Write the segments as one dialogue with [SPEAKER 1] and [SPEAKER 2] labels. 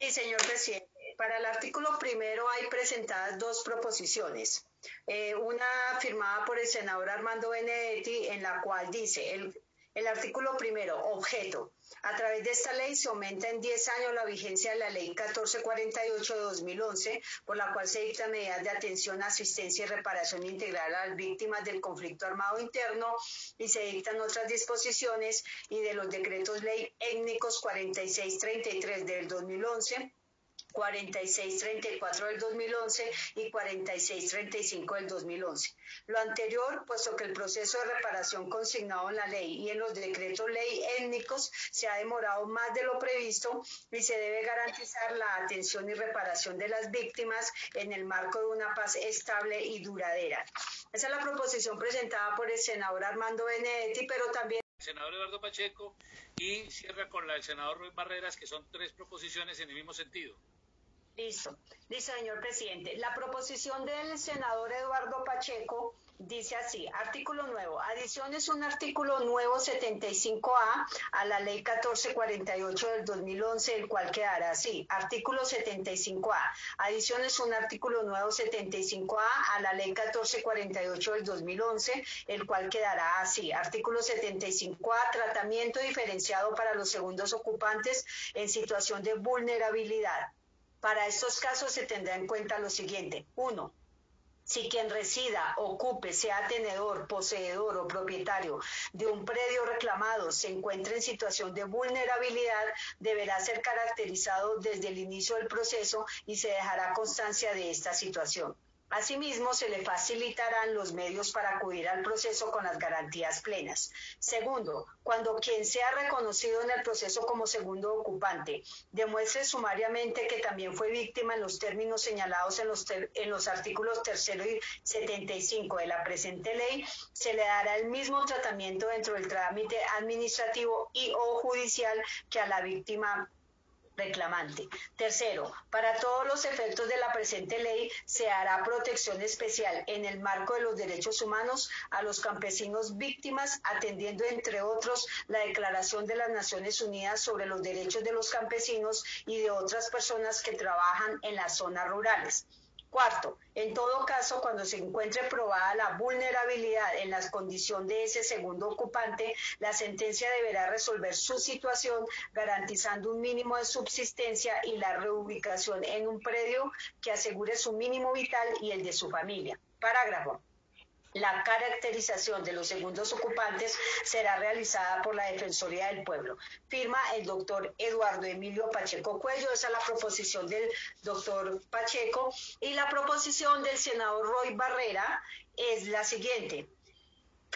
[SPEAKER 1] Sí, señor presidente. Para el artículo primero hay presentadas dos proposiciones. Eh, una firmada por el senador Armando Benedetti, en la cual dice el, el artículo primero, objeto. A través de esta ley se aumenta en 10 años la vigencia de la ley 1448 de 2011, por la cual se dictan medidas de atención, asistencia y reparación integral a las víctimas del conflicto armado interno y se dictan otras disposiciones y de los decretos ley étnicos 4633 del 2011 4634 del 2011 y 4635 del 2011. Lo anterior, puesto que el proceso de reparación consignado en la ley y en los decretos ley étnicos se ha demorado más de lo previsto y se debe garantizar la atención y reparación de las víctimas en el marco de una paz estable y duradera. Esa es la proposición presentada por el senador Armando Benedetti, pero también
[SPEAKER 2] el senador Eduardo Pacheco y cierra con la del senador Ruiz Barreras, que son tres proposiciones en el mismo sentido.
[SPEAKER 1] Listo, listo, señor presidente. La proposición del senador Eduardo Pacheco dice así, artículo nuevo, adiciones un artículo nuevo 75A a la ley 1448 del 2011, el cual quedará así, artículo 75A, adiciones un artículo nuevo 75A a la ley 1448 del 2011, el cual quedará así, artículo 75A, tratamiento diferenciado para los segundos ocupantes en situación de vulnerabilidad. Para estos casos se tendrá en cuenta lo siguiente. Uno, si quien resida, ocupe, sea tenedor, poseedor o propietario de un predio reclamado se encuentra en situación de vulnerabilidad, deberá ser caracterizado desde el inicio del proceso y se dejará constancia de esta situación. Asimismo, se le facilitarán los medios para acudir al proceso con las garantías plenas. Segundo, cuando quien sea reconocido en el proceso como segundo ocupante demuestre sumariamente que también fue víctima en los términos señalados en los, en los artículos 3 y 75 de la presente ley, se le dará el mismo tratamiento dentro del trámite administrativo y o judicial que a la víctima reclamante. Tercero, para todos los efectos de la presente ley se hará protección especial en el marco de los derechos humanos a los campesinos víctimas, atendiendo entre otros la Declaración de las Naciones Unidas sobre los derechos de los campesinos y de otras personas que trabajan en las zonas rurales. Cuarto, en todo caso, cuando se encuentre probada la vulnerabilidad en la condición de ese segundo ocupante, la sentencia deberá resolver su situación garantizando un mínimo de subsistencia y la reubicación en un predio que asegure su mínimo vital y el de su familia. Parágrafo. La caracterización de los segundos ocupantes será realizada por la Defensoría del Pueblo. Firma el doctor Eduardo Emilio Pacheco Cuello. Esa es la proposición del doctor Pacheco. Y la proposición del senador Roy Barrera es la siguiente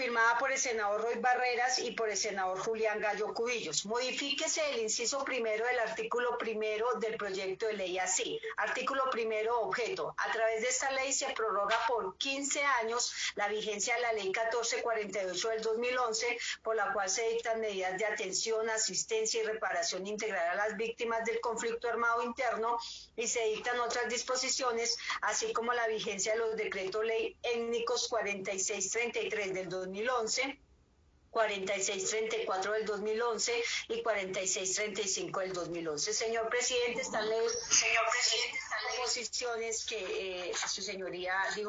[SPEAKER 1] firmada por el senador Roy Barreras y por el senador Julián Gallo Cubillos. Modifíquese el inciso primero del artículo primero del proyecto de ley así. Artículo primero, objeto. A través de esta ley se prorroga por 15 años la vigencia de la ley 1448 del 2011, por la cual se dictan medidas de atención, asistencia y reparación integral a las víctimas del conflicto armado interno y se dictan otras disposiciones, así como la vigencia de los decretos ley étnicos 4633 del 2011 2011, 4634 del 2011 y 4635 del 2011. Señor presidente, están, señor presidente, están posiciones que eh, su señoría dijo